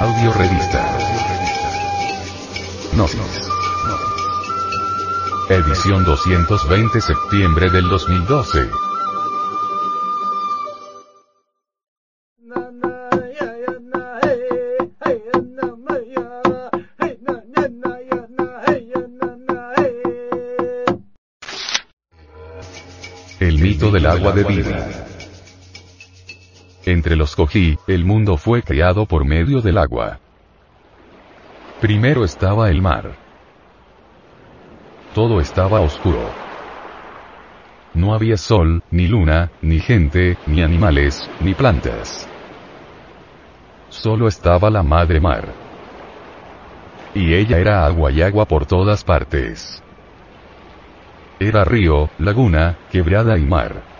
Audio Revista. Gnosis. Edición 220 septiembre del 2012. El mito del agua de vida. Entre los Kogi, el mundo fue creado por medio del agua. Primero estaba el mar. Todo estaba oscuro. No había sol, ni luna, ni gente, ni animales, ni plantas. Solo estaba la madre mar. Y ella era agua y agua por todas partes. Era río, laguna, quebrada y mar.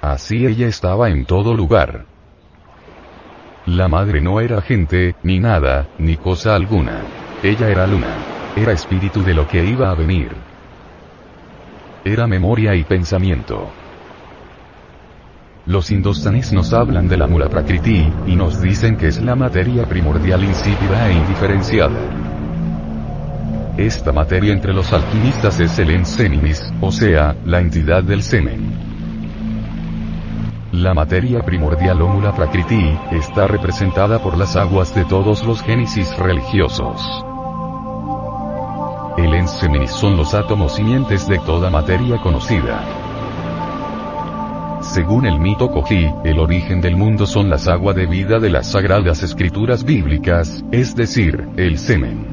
Así ella estaba en todo lugar. La madre no era gente, ni nada, ni cosa alguna. Ella era luna. Era espíritu de lo que iba a venir. Era memoria y pensamiento. Los indostanes nos hablan de la mula prakriti, y nos dicen que es la materia primordial insípida e indiferenciada. Esta materia entre los alquimistas es el ensenimis, o sea, la entidad del semen. La materia primordial o mula prakriti, está representada por las aguas de todos los génesis religiosos. El enseminis son los átomos simientes de toda materia conocida. Según el mito Kogi, el origen del mundo son las aguas de vida de las sagradas escrituras bíblicas, es decir, el semen.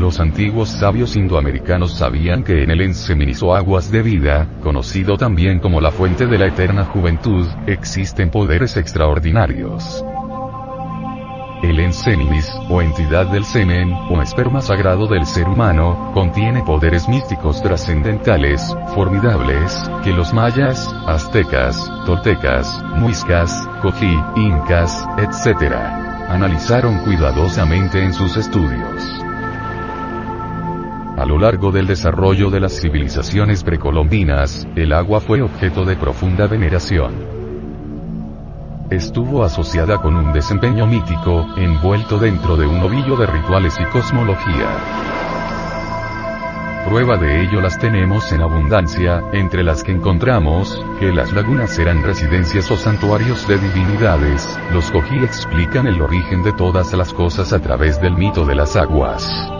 Los antiguos sabios indoamericanos sabían que en el enseminis o aguas de vida, conocido también como la fuente de la eterna juventud, existen poderes extraordinarios. El ensenimis, o entidad del semen, o esperma sagrado del ser humano, contiene poderes místicos trascendentales, formidables, que los mayas, aztecas, toltecas, muiscas, cojí, incas, etc. analizaron cuidadosamente en sus estudios. A lo largo del desarrollo de las civilizaciones precolombinas, el agua fue objeto de profunda veneración. Estuvo asociada con un desempeño mítico, envuelto dentro de un ovillo de rituales y cosmología. Prueba de ello las tenemos en abundancia, entre las que encontramos, que las lagunas eran residencias o santuarios de divinidades, los Kogi explican el origen de todas las cosas a través del mito de las aguas.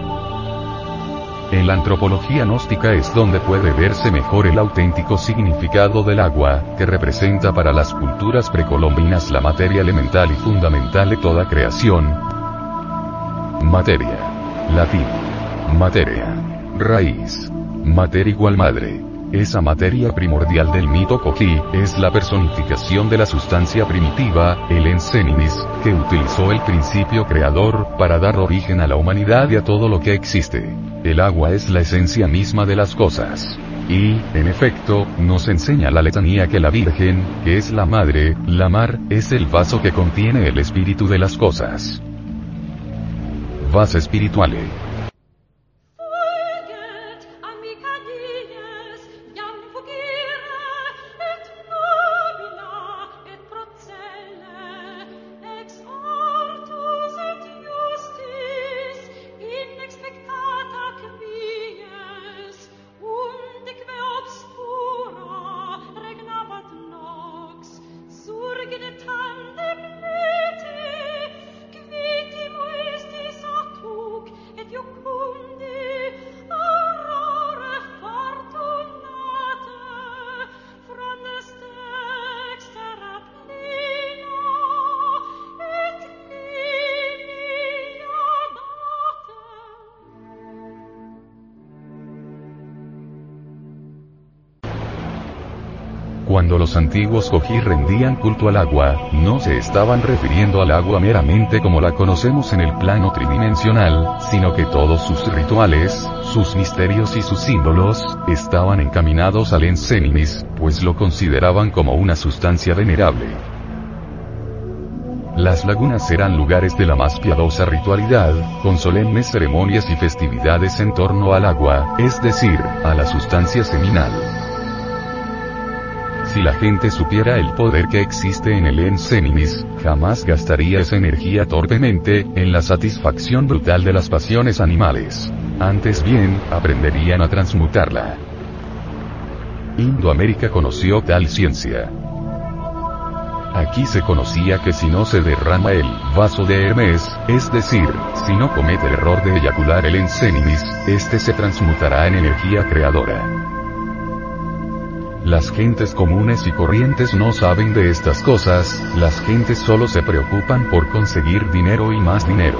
En la antropología gnóstica es donde puede verse mejor el auténtico significado del agua, que representa para las culturas precolombinas la materia elemental y fundamental de toda creación. Materia. Latín. Materia. Raíz. Materia igual madre. Esa materia primordial del mito Kogi, es la personificación de la sustancia primitiva, el ensenimis, que utilizó el principio creador, para dar origen a la humanidad y a todo lo que existe. El agua es la esencia misma de las cosas. Y, en efecto, nos enseña la letanía que la Virgen, que es la madre, la mar, es el vaso que contiene el espíritu de las cosas. Vaso espirituale. Cuando los antiguos Kogi rendían culto al agua, no se estaban refiriendo al agua meramente como la conocemos en el plano tridimensional, sino que todos sus rituales, sus misterios y sus símbolos, estaban encaminados al ensenimis, pues lo consideraban como una sustancia venerable. Las lagunas eran lugares de la más piadosa ritualidad, con solemnes ceremonias y festividades en torno al agua, es decir, a la sustancia seminal. Si la gente supiera el poder que existe en el Enseninis, jamás gastaría esa energía torpemente, en la satisfacción brutal de las pasiones animales. Antes bien, aprenderían a transmutarla. Indoamérica conoció tal ciencia. Aquí se conocía que si no se derrama el vaso de Hermes, es decir, si no comete el error de eyacular el enseninis, este se transmutará en energía creadora. Las gentes comunes y corrientes no saben de estas cosas, las gentes solo se preocupan por conseguir dinero y más dinero.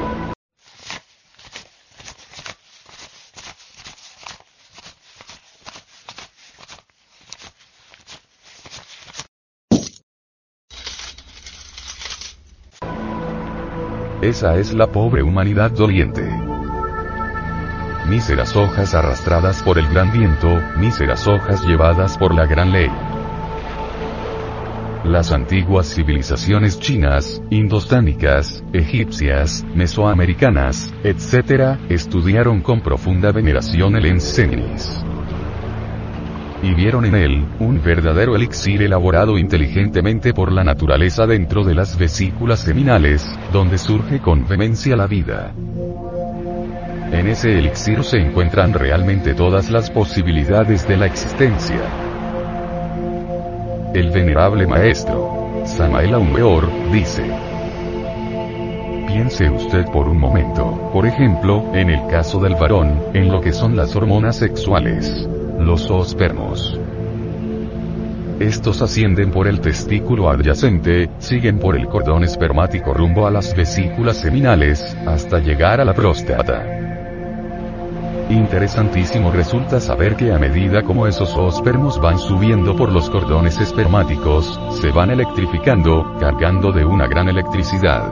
Esa es la pobre humanidad doliente míseras hojas arrastradas por el gran viento, míseras hojas llevadas por la gran ley. Las antiguas civilizaciones chinas, indostánicas, egipcias, mesoamericanas, etc., estudiaron con profunda veneración el Ensenis. Y vieron en él, un verdadero elixir elaborado inteligentemente por la naturaleza dentro de las vesículas seminales, donde surge con vehemencia la vida. En ese elixir se encuentran realmente todas las posibilidades de la existencia. El venerable maestro, Samael Aumeor, dice, Piense usted por un momento, por ejemplo, en el caso del varón, en lo que son las hormonas sexuales, los zoospermos. Estos ascienden por el testículo adyacente, siguen por el cordón espermático rumbo a las vesículas seminales, hasta llegar a la próstata. Interesantísimo resulta saber que a medida como esos ospermos van subiendo por los cordones espermáticos, se van electrificando, cargando de una gran electricidad.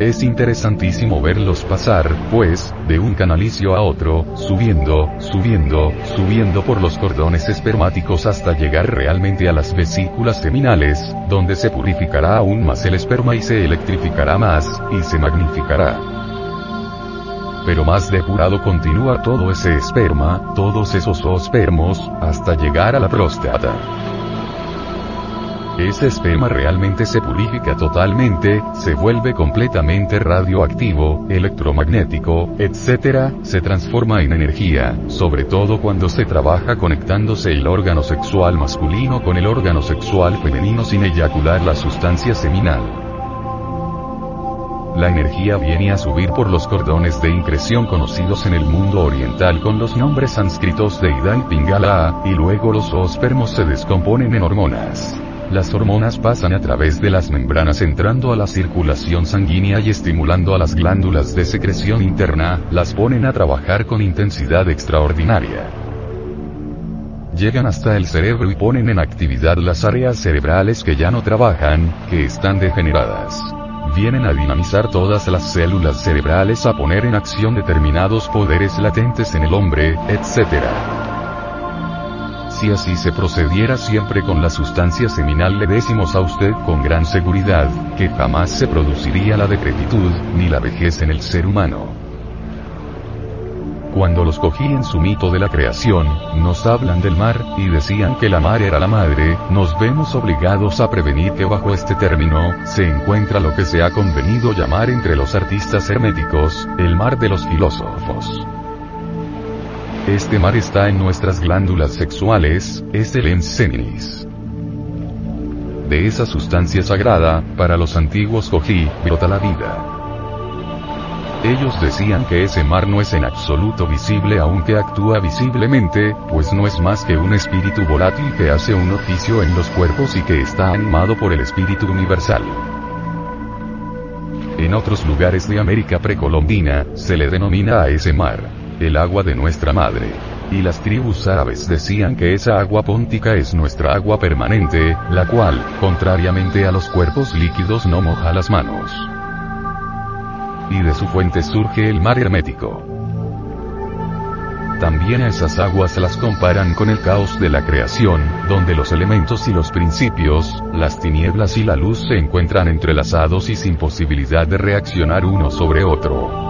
Es interesantísimo verlos pasar, pues, de un canalicio a otro, subiendo, subiendo, subiendo por los cordones espermáticos hasta llegar realmente a las vesículas seminales, donde se purificará aún más el esperma y se electrificará más, y se magnificará pero más depurado continúa todo ese esperma, todos esos ospermos, hasta llegar a la próstata. Ese esperma realmente se purifica totalmente, se vuelve completamente radioactivo, electromagnético, etc., se transforma en energía, sobre todo cuando se trabaja conectándose el órgano sexual masculino con el órgano sexual femenino sin eyacular la sustancia seminal. La energía viene a subir por los cordones de increción conocidos en el mundo oriental con los nombres sánscritos de Ida y Pingala, y luego los ospermos se descomponen en hormonas. Las hormonas pasan a través de las membranas entrando a la circulación sanguínea y estimulando a las glándulas de secreción interna, las ponen a trabajar con intensidad extraordinaria. Llegan hasta el cerebro y ponen en actividad las áreas cerebrales que ya no trabajan, que están degeneradas vienen a dinamizar todas las células cerebrales a poner en acción determinados poderes latentes en el hombre, etc. Si así se procediera siempre con la sustancia seminal le decimos a usted con gran seguridad, que jamás se produciría la decrepitud, ni la vejez en el ser humano. Cuando los cogí en su mito de la creación, nos hablan del mar, y decían que la mar era la madre, nos vemos obligados a prevenir que bajo este término, se encuentra lo que se ha convenido llamar entre los artistas herméticos, el mar de los filósofos. Este mar está en nuestras glándulas sexuales, es el enseninis. De esa sustancia sagrada, para los antiguos cogí, brota la vida. Ellos decían que ese mar no es en absoluto visible aunque actúa visiblemente, pues no es más que un espíritu volátil que hace un oficio en los cuerpos y que está animado por el espíritu universal. En otros lugares de América precolombina, se le denomina a ese mar, el agua de nuestra madre. Y las tribus árabes decían que esa agua póntica es nuestra agua permanente, la cual, contrariamente a los cuerpos líquidos no moja las manos y de su fuente surge el mar hermético. También esas aguas las comparan con el caos de la creación, donde los elementos y los principios, las tinieblas y la luz se encuentran entrelazados y sin posibilidad de reaccionar uno sobre otro.